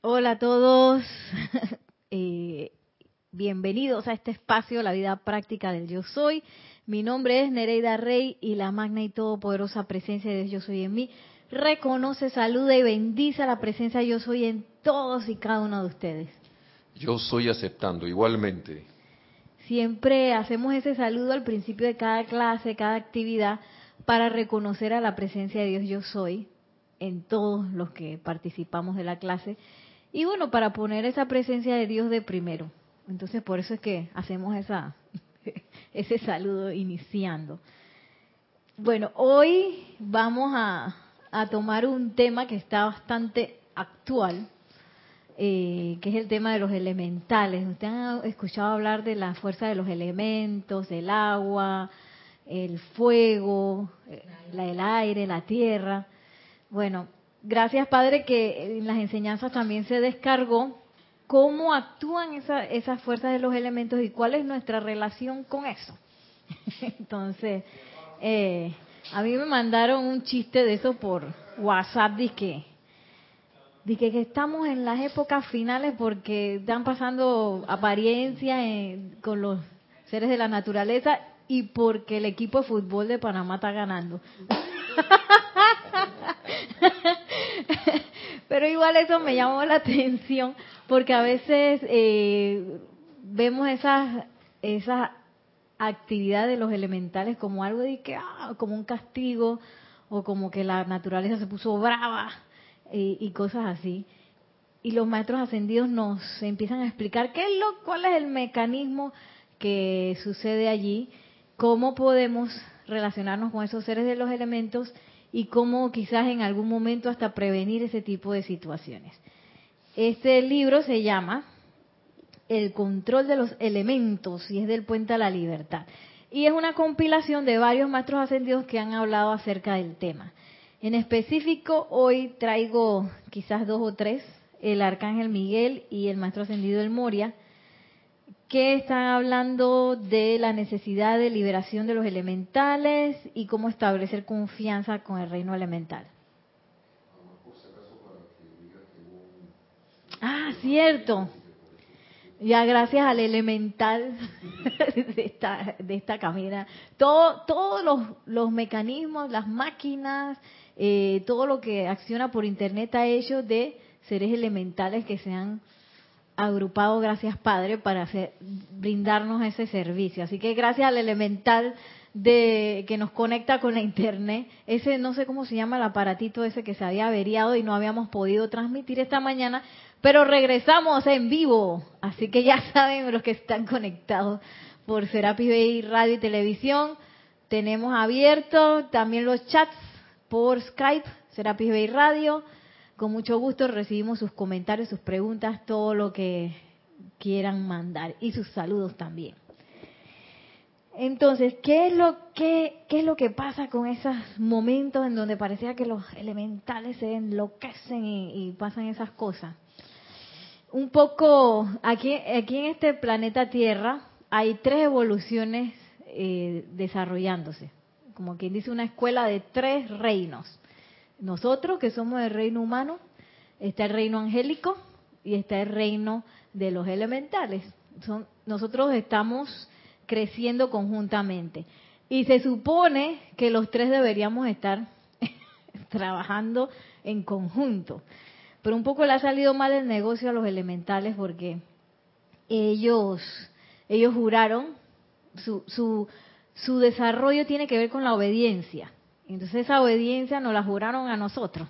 Hola a todos, eh, bienvenidos a este espacio, la vida práctica del yo soy. Mi nombre es Nereida Rey y la magna y todopoderosa presencia de Dios yo soy en mí reconoce, saluda y bendice la presencia yo soy en todos y cada uno de ustedes. Yo soy aceptando igualmente. Siempre hacemos ese saludo al principio de cada clase, cada actividad, para reconocer a la presencia de Dios yo soy en todos los que participamos de la clase y bueno, para poner esa presencia de Dios de primero. Entonces, por eso es que hacemos esa, ese saludo iniciando. Bueno, hoy vamos a, tomar un tema que está bastante actual, eh, que es el tema de los elementales. Ustedes han escuchado hablar de la fuerza de los elementos, el agua, el fuego, eh, el aire, la tierra. Bueno, gracias Padre que en las enseñanzas también se descargó cómo actúan esas fuerzas de los elementos y cuál es nuestra relación con eso. Entonces, eh, a mí me mandaron un chiste de eso por WhatsApp, dije, dije que estamos en las épocas finales porque están pasando apariencias con los seres de la naturaleza y porque el equipo de fútbol de Panamá está ganando. Pero igual eso me llamó la atención porque a veces eh, vemos esas, esas actividades de los elementales como algo de que, ah, como un castigo o como que la naturaleza se puso brava y, y cosas así. Y los maestros ascendidos nos empiezan a explicar qué es lo, cuál es el mecanismo que sucede allí, cómo podemos relacionarnos con esos seres de los elementos y cómo quizás en algún momento hasta prevenir ese tipo de situaciones. Este libro se llama El control de los elementos y es del Puente a la Libertad. Y es una compilación de varios maestros ascendidos que han hablado acerca del tema. En específico, hoy traigo quizás dos o tres, el Arcángel Miguel y el Maestro Ascendido El Moria, que están hablando de la necesidad de liberación de los elementales y cómo establecer confianza con el reino elemental. Ah, cierto. Ya gracias al elemental de esta, de esta camina, todo, todos los, los mecanismos, las máquinas, eh, todo lo que acciona por internet a ellos de seres elementales que sean agrupado, gracias Padre, para brindarnos ese servicio. Así que gracias al elemental de que nos conecta con la internet, ese no sé cómo se llama el aparatito ese que se había averiado y no habíamos podido transmitir esta mañana, pero regresamos en vivo, así que ya saben los que están conectados por Serapis Bay Radio y Televisión, tenemos abierto también los chats por Skype, Serapis Bay Radio, con mucho gusto recibimos sus comentarios, sus preguntas, todo lo que quieran mandar y sus saludos también. Entonces, ¿qué es lo que es lo que pasa con esos momentos en donde parecía que los elementales se enloquecen y, pasan esas cosas? Un poco aquí aquí en este planeta Tierra hay tres evoluciones eh, desarrollándose, como quien dice una escuela de tres reinos. Nosotros que somos el reino humano, está el reino angélico y está el reino de los elementales. Son, nosotros estamos creciendo conjuntamente. Y se supone que los tres deberíamos estar trabajando en conjunto. Pero un poco le ha salido mal el negocio a los elementales porque ellos, ellos juraron, su, su, su desarrollo tiene que ver con la obediencia. Entonces esa obediencia nos la juraron a nosotros.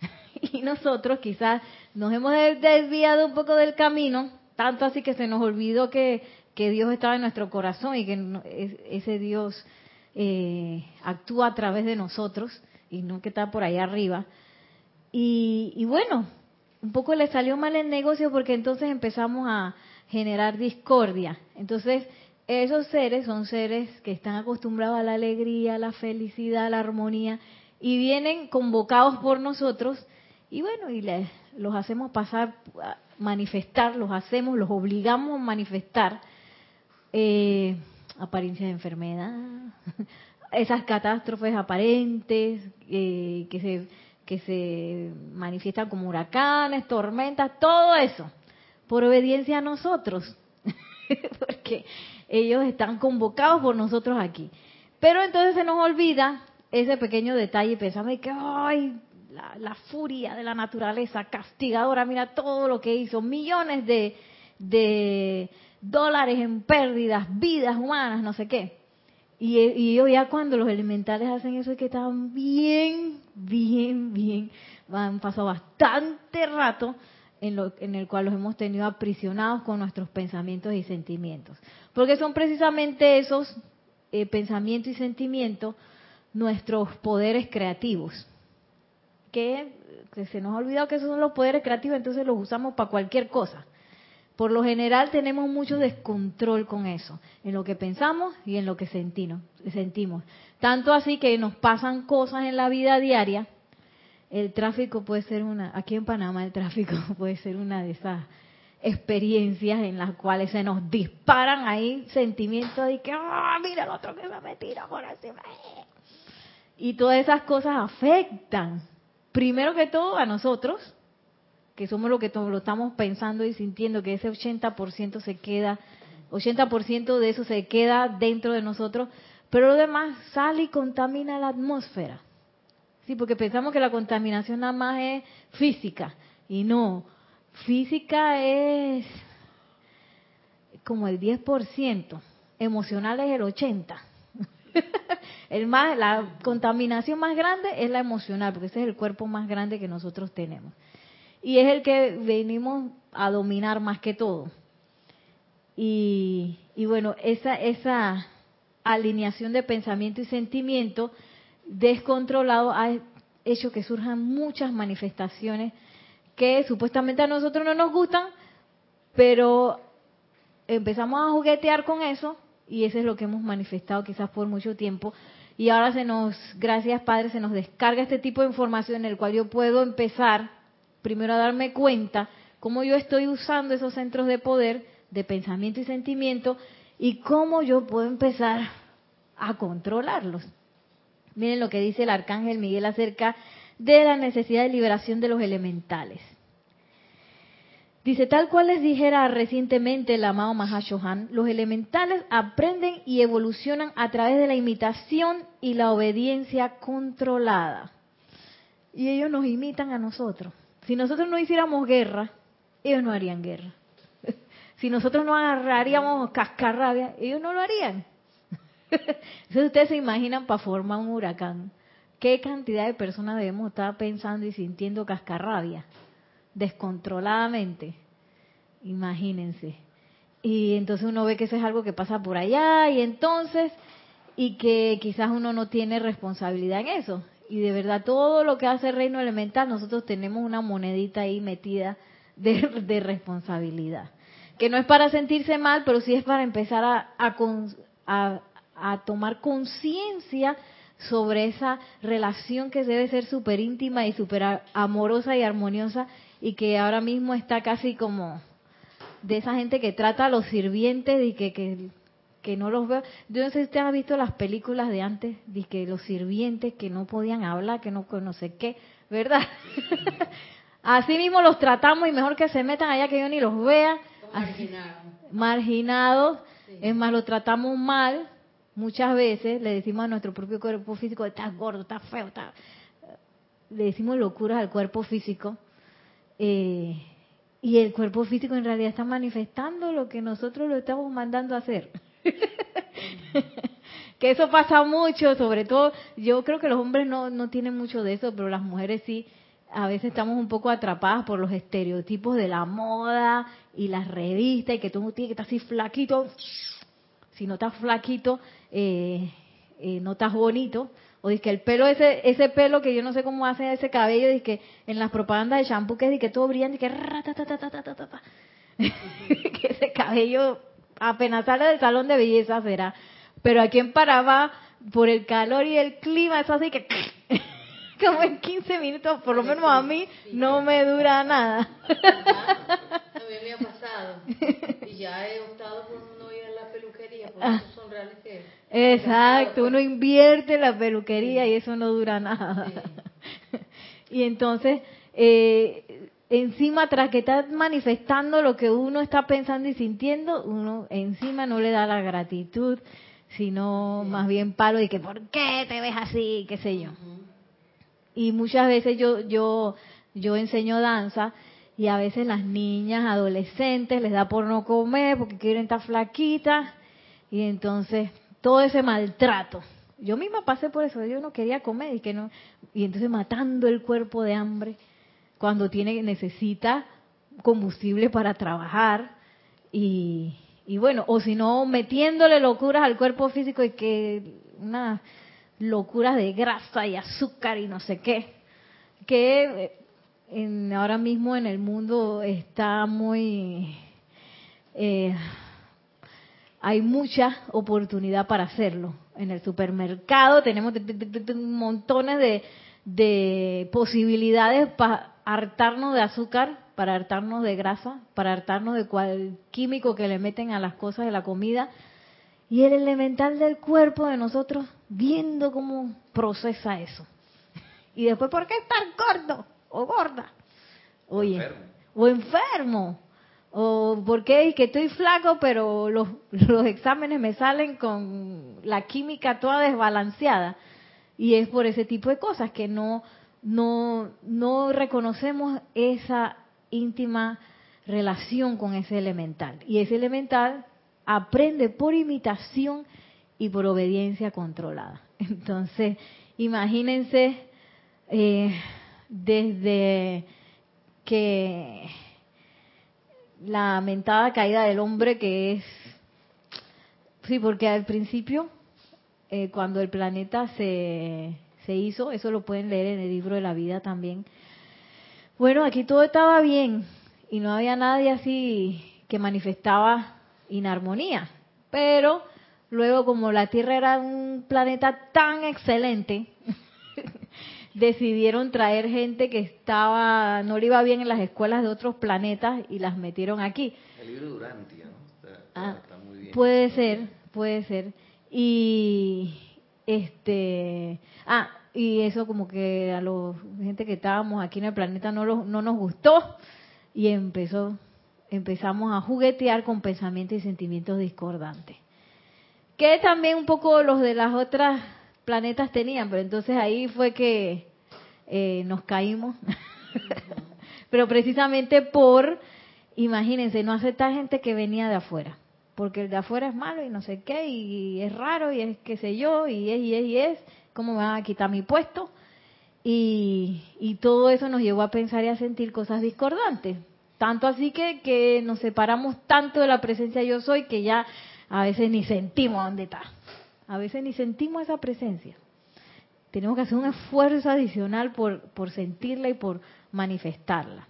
y nosotros quizás nos hemos desviado un poco del camino, tanto así que se nos olvidó que, Dios estaba en nuestro corazón y que ese Dios eh, actúa a través de nosotros y no que está por ahí arriba. Y, y bueno, un poco le salió mal el negocio porque entonces empezamos a generar discordia. Entonces, esos seres son seres que están acostumbrados a la alegría, a la felicidad, a la armonía y vienen convocados por nosotros y bueno, y les, los hacemos pasar, manifestar, los hacemos, los obligamos a manifestar eh, apariencias de enfermedad, esas catástrofes aparentes eh, que se que se manifiestan como huracanes, tormentas, todo eso, por obediencia a nosotros, porque ellos están convocados por nosotros aquí. Pero entonces se nos olvida ese pequeño detalle y que, ay, la, furia de la naturaleza castigadora, mira todo lo que hizo, millones de, de dólares en pérdidas, vidas humanas, no sé qué. Y, y yo ya cuando los elementales hacen eso es que están bien, bien, bien, han pasado bastante rato en, lo, en el cual los hemos tenido aprisionados con nuestros pensamientos y sentimientos. Porque son precisamente esos eh, pensamientos y sentimientos nuestros poderes creativos. Que, que se nos ha olvidado que esos son los poderes creativos, entonces los usamos para cualquier cosa. Por lo general tenemos mucho descontrol con eso, en lo que pensamos y en lo que sentimos. sentimos. Tanto así que nos pasan cosas en la vida diaria. El tráfico puede ser una, aquí en Panamá el tráfico puede ser una de esas experiencias en las cuales se nos disparan ahí sentimientos de que, ah, mira el otro que se me tira por encima. Y todas esas cosas afectan, primero que todo, a nosotros, que somos lo que lo estamos pensando y sintiendo, que ese 80% se queda, 80% de eso se queda dentro de nosotros, pero lo demás sale y contamina la atmósfera. Sí, porque pensamos que la contaminación nada más es física, y no, física es como el 10%, emocional es el 80%. el más, la contaminación más grande es la emocional, porque ese es el cuerpo más grande que nosotros tenemos y es el que venimos a dominar más que todo. Y, bueno, esa, esa alineación de pensamiento y sentimiento descontrolado ha hecho que surjan muchas manifestaciones que supuestamente a nosotros no nos gustan, pero empezamos a juguetear con eso y eso es lo que hemos manifestado quizás por mucho tiempo. Y ahora se nos, gracias Padre, se nos descarga este tipo de información en el cual yo puedo empezar primero a darme cuenta cómo yo estoy usando esos centros de poder, de pensamiento y sentimiento, y cómo yo puedo empezar a controlarlos. Miren lo que dice el arcángel Miguel acerca de la necesidad de liberación de los elementales. Dice, tal cual les dijera recientemente el amado Mahashohan, los elementales aprenden y evolucionan a través de la imitación y la obediencia controlada. Y ellos nos imitan a nosotros. Si nosotros no hiciéramos guerra, ellos no harían guerra. Si nosotros no agarraríamos cascarrabia, ellos no lo harían. Entonces ustedes se imaginan para formar un huracán. ¿Qué cantidad de personas debemos estar pensando y sintiendo cascarrabia? Descontroladamente. Imagínense. Y entonces uno ve que eso es algo que pasa por allá y entonces, y que quizás uno no tiene responsabilidad en eso y de verdad todo lo que hace el reino elemental, nosotros tenemos una monedita ahí metida de, responsabilidad. Que no es para sentirse mal, pero sí es para empezar a, a, a tomar conciencia sobre esa relación que debe ser súper íntima y súper amorosa y armoniosa y que ahora mismo está casi como de esa gente que trata a los sirvientes y que, que que no los veo. Yo no sé si usted ha visto las películas de antes, de que los sirvientes que no podían hablar, que no, no sé qué, ¿verdad? Así mismo los tratamos y mejor que se metan allá que yo ni los vea. Marginados. Marginados. Es más, los tratamos mal. Muchas veces le decimos a nuestro propio cuerpo físico, estás gordo, estás feo, estás... le decimos locuras al cuerpo físico. Eh, y el cuerpo físico en realidad está manifestando lo que nosotros lo estamos mandando a hacer. que eso pasa mucho, sobre todo, yo creo que los hombres no, no tienen mucho de eso, pero las mujeres sí, a veces estamos un poco atrapadas por los estereotipos de la moda y las revistas y que todo tiene que estar así flaquito. Si no estás flaquito, eh, eh, no estás bonito. O dice que el pelo, ese ese pelo que yo no sé cómo hace ese cabello, dice que en las propagandas de shampoo que es que todo brillante, que que ese cabello apenas sale del salón de belleza será. Pero aquí en Panamá, por el calor y el clima, eso así que como en 15 minutos, por lo menos a mí, no me dura nada. A mí me ha pasado. Y ya he optado por peluquería, porque ah. son reales que... Exacto, uno invierte en la peluquería y eso no dura nada. Y entonces, eh, encima, tras que está manifestando lo que uno está pensando y sintiendo, uno encima no le da la gratitud, sino más bien palo y que, ¿por qué te ves así? qué sé yo. Y muchas veces yo, yo, yo enseño danza y a veces las niñas, adolescentes, les da por no comer porque quieren estar flaquitas y entonces todo ese maltrato. Yo misma pasé por eso, yo no quería comer y que no y entonces matando el cuerpo de hambre cuando tiene necesita combustible para trabajar y, y bueno, o si no metiéndole locuras al cuerpo físico y que unas locuras de grasa y azúcar y no sé qué, que en, ahora mismo en el mundo está muy eh, hay mucha oportunidad para hacerlo. En el supermercado tenemos montones de, de posibilidades para hartarnos de azúcar, para hartarnos de grasa, para hartarnos de cual químico que le meten a las cosas de la comida. Y el elemental del cuerpo de nosotros viendo cómo procesa eso. Y después, ¿por qué estar gordo o gorda? Oye, o enfermo o porque que estoy flaco, pero los, los exámenes me salen con la química toda desbalanceada. Y es por ese tipo de cosas que no, no, no reconocemos esa íntima relación con ese elemental. Y ese elemental aprende por imitación y por obediencia controlada. Entonces, imagínense eh, desde que la mentada caída del hombre que es, sí, porque al principio, eh, cuando el planeta se, se hizo, eso lo pueden leer en el libro de la vida también, bueno, aquí todo estaba bien y no había nadie así que manifestaba inarmonía, pero luego como la Tierra era un planeta tan excelente, decidieron traer gente que estaba no le iba bien en las escuelas de otros planetas y las metieron aquí. El libro Durantia, ¿no? Está, ah, muy bien. Puede ser, puede ser. Y este, ah, y eso como que a la gente que estábamos aquí en el planeta no no nos gustó y empezó empezamos a juguetear con pensamientos y sentimientos discordantes. Que también un poco los de las otras planetas tenían, pero entonces ahí fue que eh, nos caímos. pero precisamente por, imagínense, no aceptar gente que venía de afuera, porque el de afuera es malo y no sé qué, y es raro y es qué sé yo, y es y es y es, ¿cómo me van a quitar mi puesto? Y, y todo eso nos llevó a pensar y a sentir cosas discordantes. Tanto así que, que nos separamos tanto de la presencia yo soy que ya a veces ni sentimos dónde está. A veces ni sentimos esa presencia. Tenemos que hacer un esfuerzo adicional por, por sentirla y por manifestarla.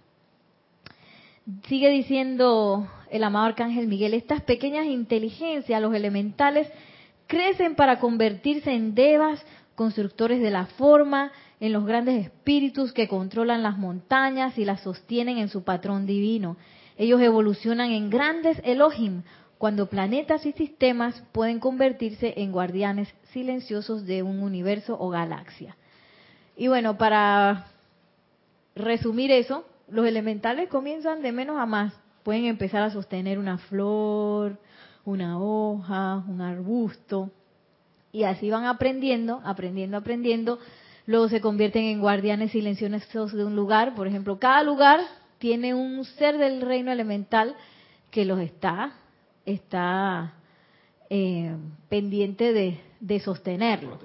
Sigue diciendo el amado Arcángel Miguel, estas pequeñas inteligencias, los elementales, crecen para convertirse en devas, constructores de la forma, en los grandes espíritus que controlan las montañas y las sostienen en su patrón divino. Ellos evolucionan en grandes Elohim, cuando planetas y sistemas pueden convertirse en guardianes silenciosos de un universo o galaxia. Y bueno, para resumir eso, los elementales comienzan de menos a más. Pueden empezar a sostener una flor, una hoja, un arbusto, y así van aprendiendo, aprendiendo, aprendiendo. Luego se convierten en guardianes silenciosos de un lugar. Por ejemplo, cada lugar tiene un ser del reino elemental que los está está eh, pendiente de, sostenerlo.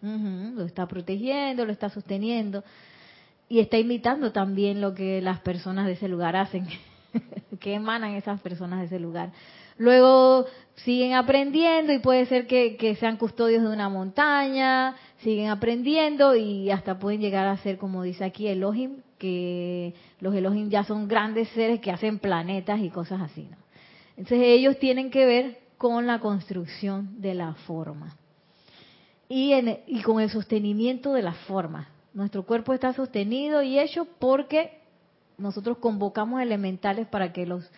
lo está protegiendo, lo está sosteniendo y está imitando también lo que las personas de ese lugar hacen, que emanan esas personas de ese lugar. Luego siguen aprendiendo y puede ser que, que, sean custodios de una montaña, siguen aprendiendo y hasta pueden llegar a ser, como dice aquí Elohim, que los Elohim ya son grandes seres que hacen planetas y cosas así. ¿no? Entonces ellos tienen que ver con la construcción de la forma y, y con el sostenimiento de la forma. Nuestro cuerpo está sostenido y hecho porque nosotros convocamos elementales para que los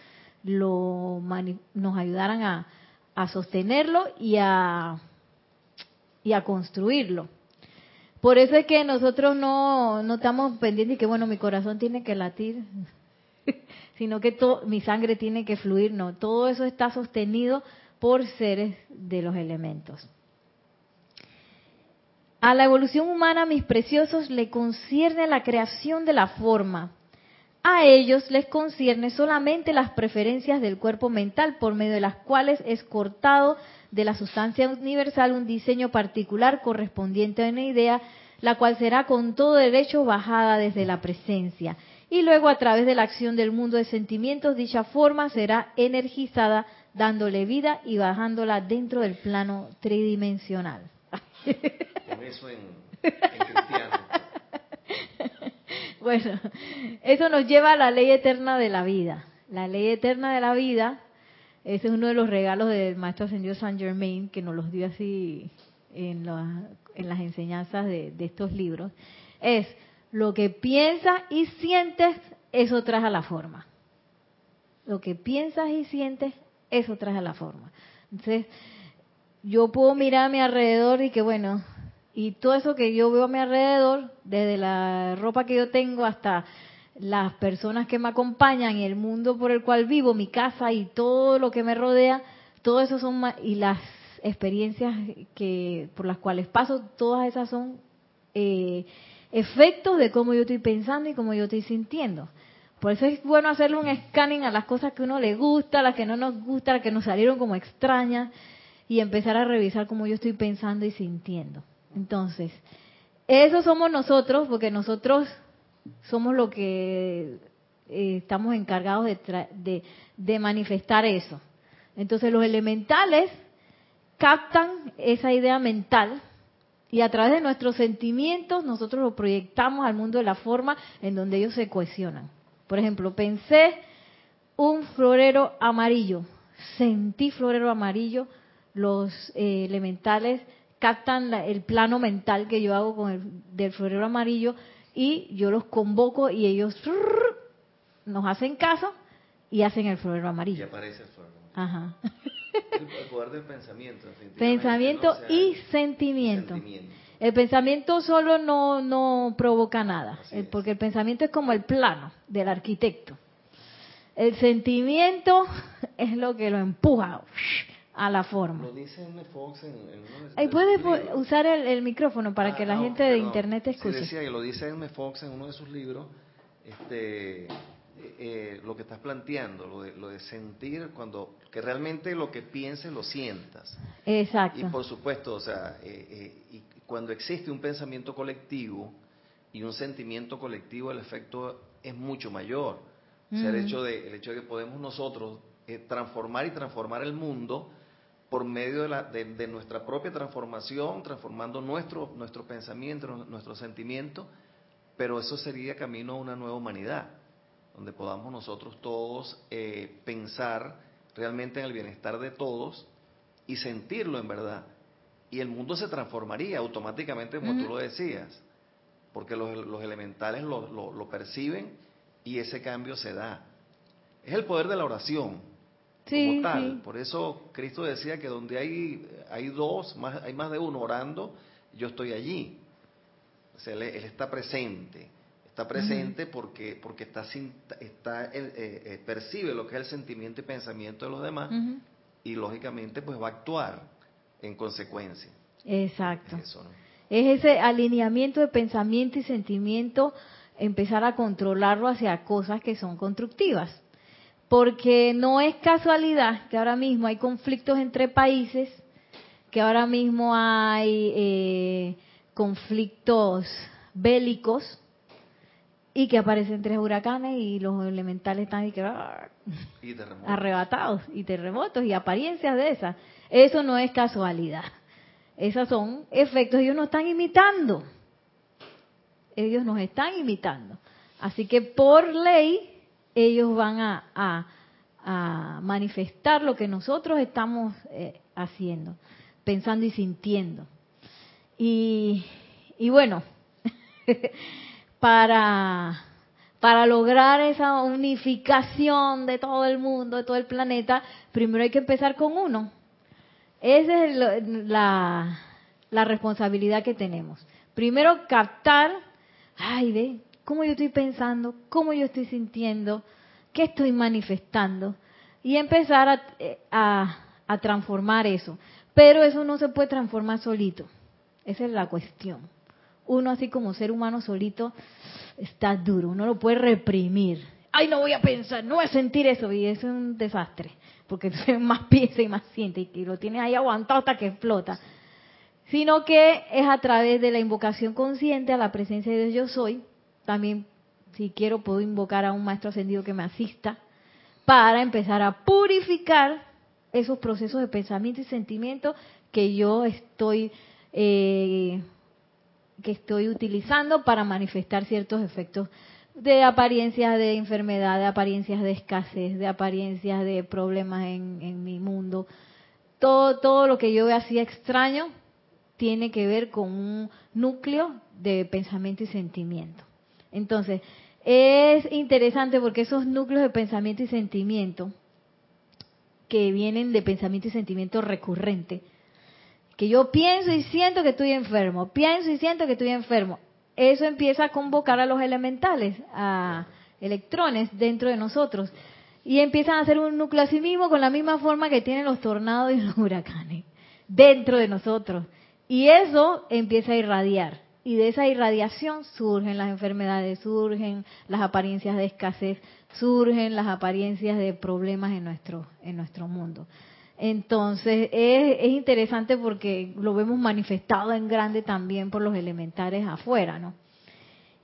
lo, nos ayudaran a, sostenerlo y a, y a construirlo. Por eso es que nosotros no, no estamos pendientes y que, bueno, mi corazón tiene que latir, sino que mi sangre tiene que fluir. No, todo eso está sostenido por seres de los elementos. A la evolución humana, mis preciosos, le concierne la creación de la forma. A ellos les concierne solamente las preferencias del cuerpo mental, por medio de las cuales es cortado de la sustancia universal un diseño particular correspondiente a una idea, la cual será con todo derecho bajada desde la presencia. Y luego a través de la acción del mundo de sentimientos, dicha forma será energizada, dándole vida y bajándola dentro del plano tridimensional. Con eso en, cristiano. Bueno, eso nos lleva a la ley eterna de la vida. La ley eterna de la vida, ese es uno de los regalos del Maestro Ascendido Saint Germain, que nos los dio así en, en las enseñanzas de, de estos libros, es lo que piensas y sientes, eso trae a la forma. Lo que piensas y sientes, eso trae a la forma. Entonces, yo puedo mirar a mi alrededor y que bueno, y todo eso que yo veo a mi alrededor, desde la ropa que yo tengo hasta las personas que me acompañan el mundo por el cual vivo, mi casa y todo lo que me rodea, todo eso son y las experiencias que por las cuales paso, todas esas son eh, efectos de cómo yo estoy pensando y cómo yo estoy sintiendo. Por eso es bueno hacerle un scanning a las cosas que uno le gusta, a las que no nos gusta, a las que nos salieron como extrañas y empezar a revisar cómo yo estoy pensando y sintiendo. Entonces, eso somos nosotros, porque nosotros somos lo que eh, estamos encargados de, de manifestar eso. Entonces, los elementales captan esa idea mental y a través de nuestros sentimientos nosotros lo proyectamos al mundo de la forma en donde ellos se cohesionan. Por ejemplo, pensé un florero amarillo, sentí florero amarillo, los eh, elementales captan el plano mental que yo hago con el del florero amarillo y yo los convoco y ellos nos hacen caso y hacen el florero amarillo. Y aparece el florero Ajá. El poder del pensamiento. Pensamiento y sentimiento. El pensamiento solo no, no provoca nada, porque el pensamiento es como el plano del arquitecto. El sentimiento es lo que lo empuja a la forma. Lo dice M. Fox en, en Puedes usar el, micrófono para que la ah, gente de internet escuche. Sí, decía que lo dice M. Fox en uno de sus libros, este, eh, lo que estás planteando, lo de, lo de sentir cuando, que realmente lo que pienses lo sientas. Exacto. Y por supuesto, o sea, eh, eh, y cuando existe un pensamiento colectivo y un sentimiento colectivo, el efecto es mucho mayor. O sea, el hecho de, el hecho de que podemos nosotros transformar y transformar el mundo por medio de, la, de, nuestra propia transformación, transformando nuestro, nuestro pensamiento, nuestro sentimiento, pero eso sería camino a una nueva humanidad, donde podamos nosotros todos eh, pensar realmente en el bienestar de todos y sentirlo en verdad. Y el mundo se transformaría automáticamente, como tú lo decías, porque los, los elementales lo, lo, lo perciben y ese cambio se da. Es el poder de la oración como tal. Por eso Cristo decía que donde hay, hay dos, más, hay más de uno orando, yo estoy allí. O sea, él, está presente. Está presente porque, porque está, está eh, eh, percibe lo que es el sentimiento y pensamiento de los demás y lógicamente pues va a actuar en consecuencia. Exacto. Es ese alineamiento de pensamiento y sentimiento, empezar a controlarlo hacia cosas que son constructivas porque no es casualidad que ahora mismo hay conflictos entre países, que ahora mismo hay eh, conflictos bélicos y que aparecen tres huracanes y los elementales están arrebatados y terremotos y apariencias de esas. Eso no es casualidad. Esos son efectos, ellos nos están imitando. Ellos nos están imitando. Así que por ley ellos van a, manifestar lo que nosotros estamos eh, haciendo, pensando y sintiendo. Y, bueno, para, lograr esa unificación de todo el mundo, de todo el planeta, primero hay que empezar con uno. Esa es la, la responsabilidad que tenemos. Primero captar, ay, ve, cómo yo estoy pensando, cómo yo estoy sintiendo, qué estoy manifestando. Y empezar a, a transformar eso. Pero eso no se puede transformar solito. Esa es la cuestión. Uno así como ser humano solito está duro, uno lo puede reprimir. Ay, no voy a pensar, no voy a sentir eso. Y es un desastre, porque más piensa y más siente y lo tienes ahí aguantado hasta que explota. Sino que es a través de la invocación consciente a la presencia de Dios yo soy. También, si quiero, puedo invocar a un maestro ascendido que me asista para empezar a purificar esos procesos de pensamiento y sentimiento que yo estoy eh, que estoy utilizando para manifestar ciertos efectos de apariencias de enfermedad, de apariencias de escasez, de apariencias de problemas en, en mi mundo. Todo, todo lo que yo veo así extraño tiene que ver con un núcleo de pensamiento y sentimiento. Entonces, es interesante porque esos núcleos de pensamiento y sentimiento que vienen de pensamiento y sentimiento recurrente, que yo pienso y siento que estoy enfermo, pienso y siento que estoy enfermo, eso empieza a convocar a los elementales, a electrones dentro de nosotros, y empiezan a hacer un núcleo a sí mismo con la misma forma que tienen los tornados y los huracanes, dentro de nosotros. Y eso empieza a irradiar. Y de esa irradiación surgen las enfermedades, surgen las apariencias de escasez, surgen las apariencias de problemas en nuestro, en nuestro mundo. Entonces es, es, interesante porque lo vemos manifestado en grande también por los elementares afuera, ¿no?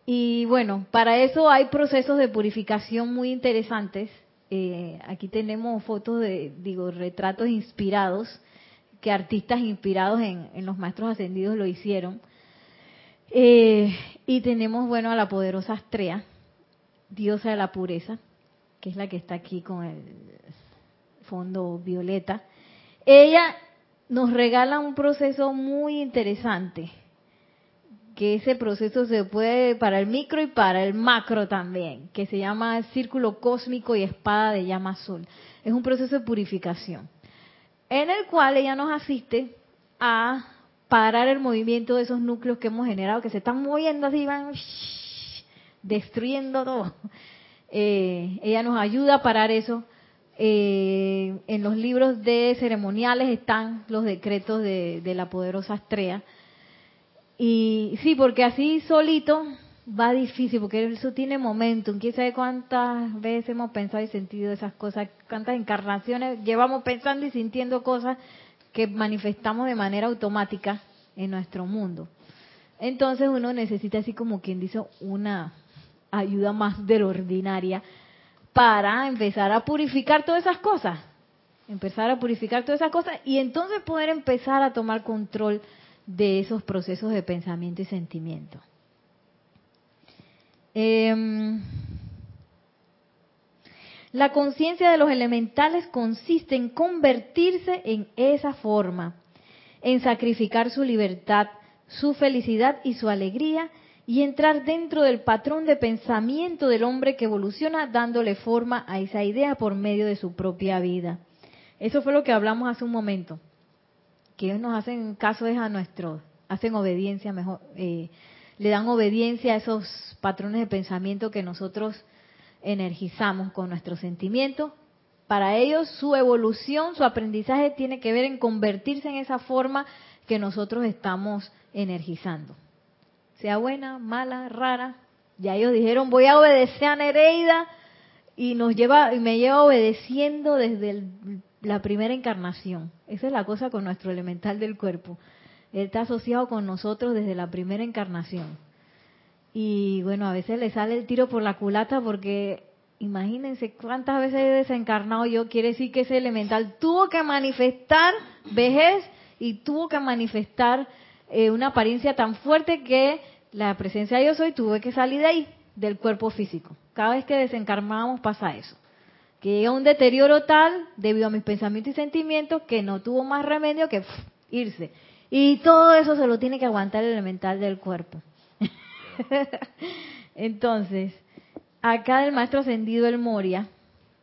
Y bueno, para eso hay procesos de purificación muy interesantes. Eh, aquí tenemos fotos de, digo, retratos inspirados, que artistas inspirados en, en los maestros ascendidos lo hicieron. Eh, y tenemos, bueno, a la poderosa Astrea, diosa de la pureza, que es la que está aquí con el fondo violeta. Ella nos regala un proceso muy interesante, que ese proceso se puede para el micro y para el macro también, que se llama Círculo Cósmico y Espada de Llama Azul. Es un proceso de purificación, en el cual ella nos asiste a parar el movimiento de esos núcleos que hemos generado, que se están moviendo así, van destruyendo todo. Eh, ella nos ayuda a parar eso. Eh, en los libros de ceremoniales están los decretos de, la poderosa Astrea. Y sí, porque así solito va difícil, porque eso tiene momentum. Quién sabe cuántas veces hemos pensado y sentido esas cosas, cuántas encarnaciones llevamos pensando y sintiendo cosas que manifestamos de manera automática en nuestro mundo. Entonces uno necesita así como quien dice una ayuda más de lo ordinaria para empezar a purificar todas esas cosas. Empezar a purificar todas esas cosas y entonces poder empezar a tomar control de esos procesos de pensamiento y sentimiento. Eh, la conciencia de los elementales consiste en convertirse en esa forma, en sacrificar su libertad, su felicidad y su alegría y entrar dentro del patrón de pensamiento del hombre que evoluciona dándole forma a esa idea por medio de su propia vida. Eso fue lo que hablamos hace un momento, que ellos nos hacen caso es a nuestros, hacen obediencia mejor, eh, le dan obediencia a esos patrones de pensamiento que nosotros energizamos con nuestros sentimientos. Para ellos su evolución, su aprendizaje tiene que ver en convertirse en esa forma que nosotros estamos energizando sea buena, mala, rara. Ya ellos dijeron, voy a obedecer a Nereida y nos lleva y me lleva obedeciendo desde la primera encarnación. Esa es la cosa con nuestro elemental del cuerpo. Él está asociado con nosotros desde la primera encarnación. Y bueno, a veces le sale el tiro por la culata porque imagínense cuántas veces he desencarnado yo. Quiere decir que ese elemental tuvo que manifestar vejez y tuvo que manifestar eh, una apariencia tan fuerte que la presencia de yo soy tuve que salir de ahí, del cuerpo físico. Cada vez que desencarnamos pasa eso. Que llega un deterioro tal debido a mis pensamientos y sentimientos que no tuvo más remedio que irse. Y todo eso se lo tiene que aguantar el elemental del cuerpo. Entonces, acá el maestro ascendido el Moria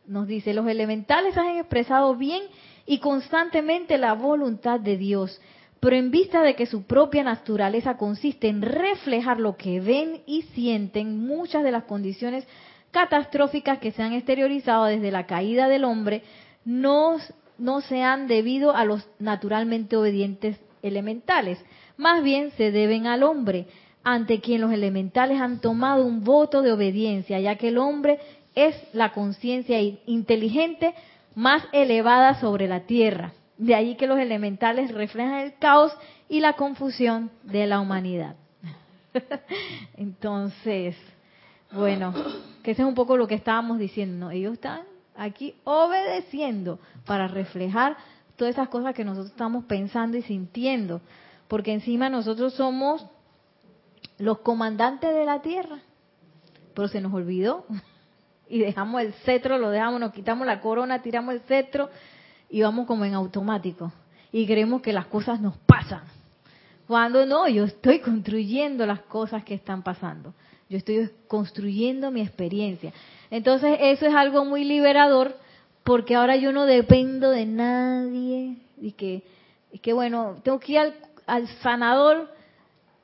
nos dice, los elementales han expresado bien y constantemente la voluntad de Dios pero en vista de que su propia naturaleza consiste en reflejar lo que ven y sienten, muchas de las condiciones catastróficas que se han exteriorizado desde la caída del hombre no, no se han debido a los naturalmente obedientes elementales, más bien se deben al hombre, ante quien los elementales han tomado un voto de obediencia, ya que el hombre es la conciencia inteligente más elevada sobre la tierra. De ahí que los elementales reflejan el caos y la confusión de la humanidad. Entonces, bueno, que eso es un poco lo que estábamos diciendo. Ellos están aquí obedeciendo para reflejar todas esas cosas que nosotros estamos pensando y sintiendo. Porque encima nosotros somos los comandantes de la tierra. Pero se nos olvidó. Y dejamos el cetro, lo dejamos, nos quitamos la corona, tiramos el cetro y vamos como en automático. Y creemos que las cosas nos pasan. Cuando no, yo estoy construyendo las cosas que están pasando. Yo estoy construyendo mi experiencia. Entonces eso es algo muy liberador porque ahora yo no dependo de nadie. Y que, que bueno, tengo que ir al, sanador,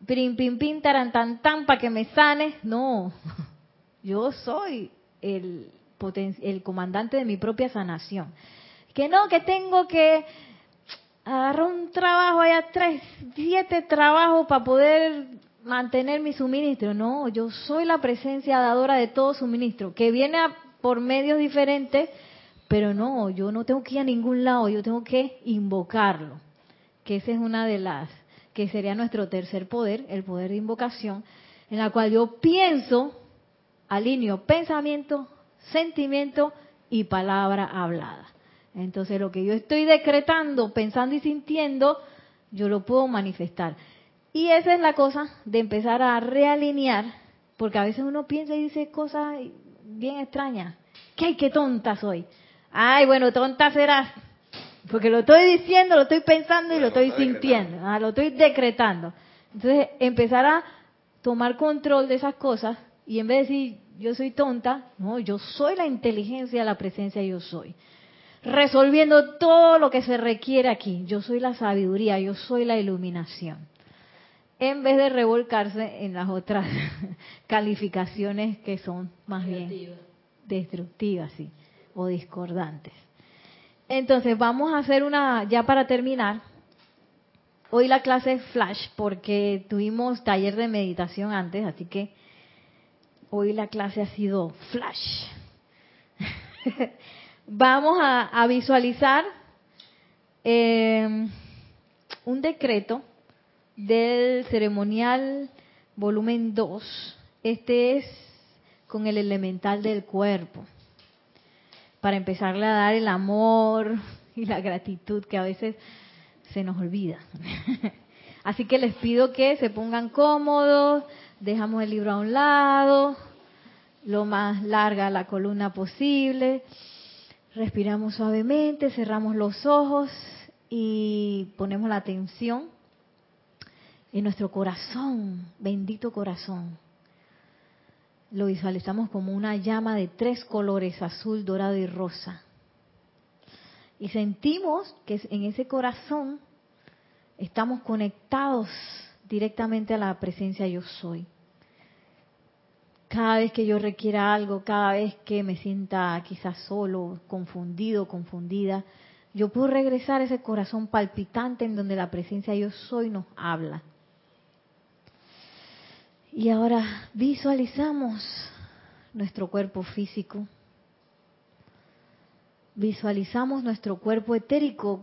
pim, pim, pim, taran, tan, tan, para que me sane. No, yo soy el, el comandante de mi propia sanación. Que no, que tengo que agarrar un trabajo allá, tres, siete trabajos para poder mantener mi suministro. No, yo soy la presencia dadora de todo suministro, que viene por medios diferentes, pero no, yo no tengo que ir a ningún lado, yo tengo que invocarlo. Que esa es una de las, que sería nuestro tercer poder, el poder de invocación, en la cual yo pienso, alineo pensamiento, sentimiento y palabra hablada. Entonces lo que yo estoy decretando, pensando y sintiendo, yo lo puedo manifestar. Y esa es la cosa de empezar a realinear, porque a veces uno piensa y dice cosas bien extrañas. ¿Qué hay qué tonta soy? Ay, bueno, tonta serás. Porque lo estoy diciendo, lo estoy pensando y lo estoy sintiendo. Ah, lo estoy decretando. Entonces, empezar a tomar control de esas cosas y en vez de decir yo soy tonta, no, yo soy la inteligencia, la presencia yo soy resolviendo todo lo que se requiere aquí. Yo soy la sabiduría, yo soy la iluminación. En vez de revolcarse en las otras calificaciones que son más bien destructivas, sí, o discordantes. Entonces, vamos a hacer una, ya para terminar, hoy la clase es flash porque tuvimos taller de meditación antes, así que hoy la clase ha sido flash. vamos a, visualizar eh, un decreto del ceremonial volumen 2. Este es con el elemental del cuerpo. Para empezarle a dar el amor y la gratitud que a veces se nos olvida. Así que les pido que se pongan cómodos, dejamos el libro a un lado, lo más larga la columna posible. Respiramos suavemente, cerramos los ojos y ponemos la atención en nuestro corazón, bendito corazón. Lo visualizamos como una llama de tres colores, azul, dorado y rosa. Y sentimos que en ese corazón estamos conectados directamente a la presencia yo soy cada vez que yo requiera algo, cada vez que me sienta quizás solo, confundido, confundida, yo puedo regresar a ese corazón palpitante en donde la presencia yo soy nos habla. Y ahora visualizamos nuestro cuerpo físico. Visualizamos nuestro cuerpo etérico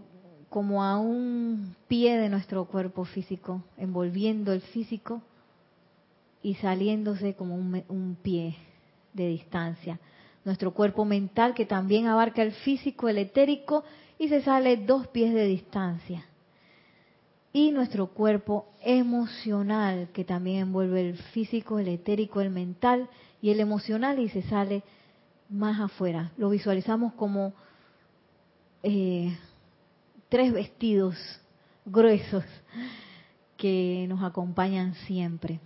como a un pie de nuestro cuerpo físico, envolviendo el físico y saliéndose como un, pie de distancia. Nuestro cuerpo mental que también abarca el físico, el etérico y se sale dos pies de distancia. Y nuestro cuerpo emocional que también envuelve el físico, el etérico, el mental y el emocional y se sale más afuera. Lo visualizamos como eh, tres vestidos gruesos que nos acompañan siempre.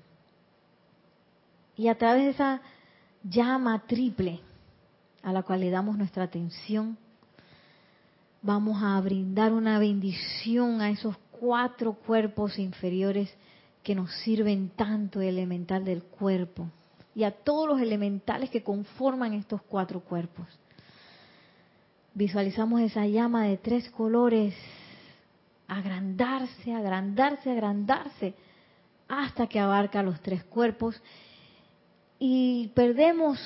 Y a través de esa llama triple a la cual le damos nuestra atención, vamos a brindar una bendición a esos cuatro cuerpos inferiores que nos sirven tanto el elemental del cuerpo y a todos los elementales que conforman estos cuatro cuerpos. Visualizamos esa llama de tres colores agrandarse, agrandarse, agrandarse hasta que abarca los tres cuerpos y perdemos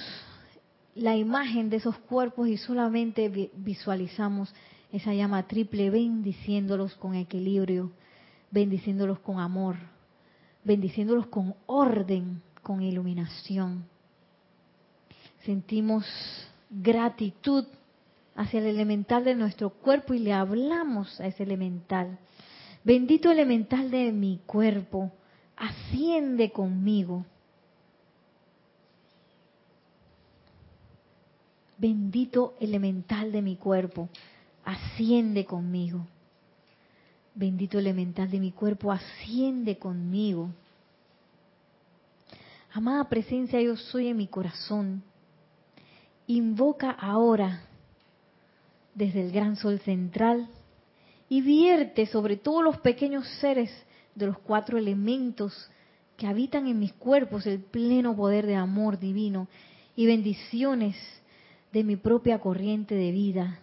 la imagen de esos cuerpos y solamente visualizamos esa llama triple bendiciéndolos con equilibrio, bendiciéndolos con amor, bendiciéndolos con orden, con iluminación. Sentimos gratitud hacia el elemental de nuestro cuerpo y le hablamos a ese elemental. Bendito elemental de mi cuerpo, asciende conmigo. Bendito elemental de mi cuerpo, asciende conmigo. Bendito elemental de mi cuerpo, asciende conmigo. Amada presencia, yo soy en mi corazón. Invoca ahora desde el gran sol central y vierte sobre todos los pequeños seres de los cuatro elementos que habitan en mis cuerpos el pleno poder de amor divino y bendiciones de mi propia corriente de vida.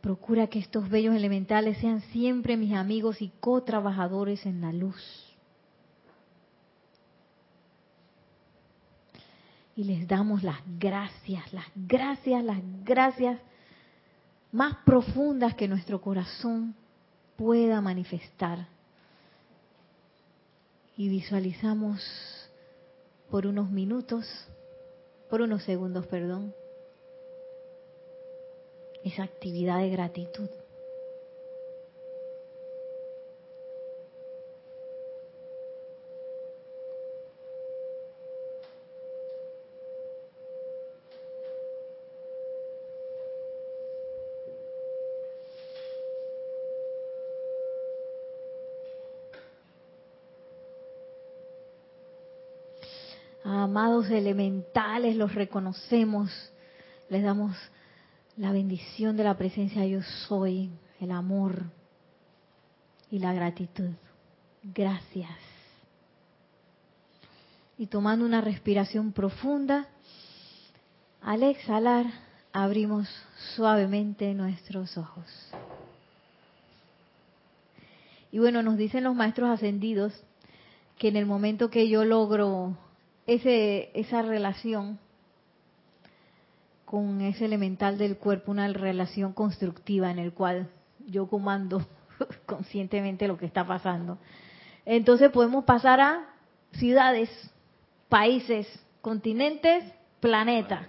Procura que estos bellos elementales sean siempre mis amigos y co-trabajadores en la luz. Y les damos las gracias, las gracias, las gracias más profundas que nuestro corazón pueda manifestar. Y visualizamos por unos minutos, por unos segundos, perdón, esa actividad de gratitud. Elementales, los reconocemos, les damos la bendición de la presencia yo soy, el amor y la gratitud. Gracias. Y tomando una respiración profunda, al exhalar abrimos suavemente nuestros ojos. Y bueno, nos dicen los maestros ascendidos que en el momento que yo logro ese, esa relación con ese elemental del cuerpo una relación constructiva en el cual yo comando conscientemente lo que está pasando. Entonces podemos pasar a ciudades, países, continentes, planeta.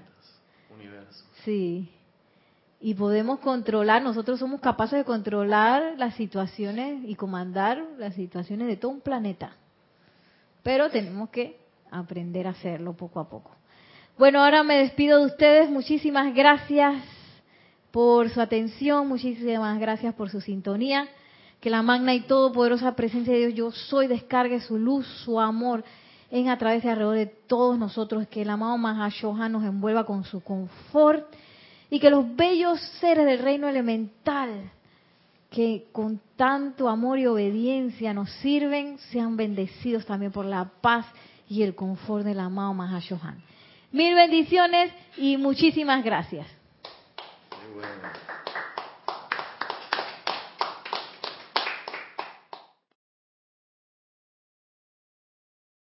Universos. Sí. Y podemos controlar, nosotros somos capaces de controlar las situaciones y comandar las situaciones de todo un planeta. Pero tenemos que aprender a hacerlo poco a poco. Bueno, ahora me despido de ustedes. Muchísimas gracias por su atención, muchísimas gracias por su sintonía. Que la magna y todopoderosa presencia de Dios, yo soy, descargue su luz, su amor en a través de alrededor de todos nosotros. Que el amado Mahashohan nos envuelva con su confort y que los bellos seres del reino elemental que con tanto amor y obediencia nos sirven, sean bendecidos también por la paz y el confort del amado Mahashohan. Mil bendiciones y muchísimas gracias.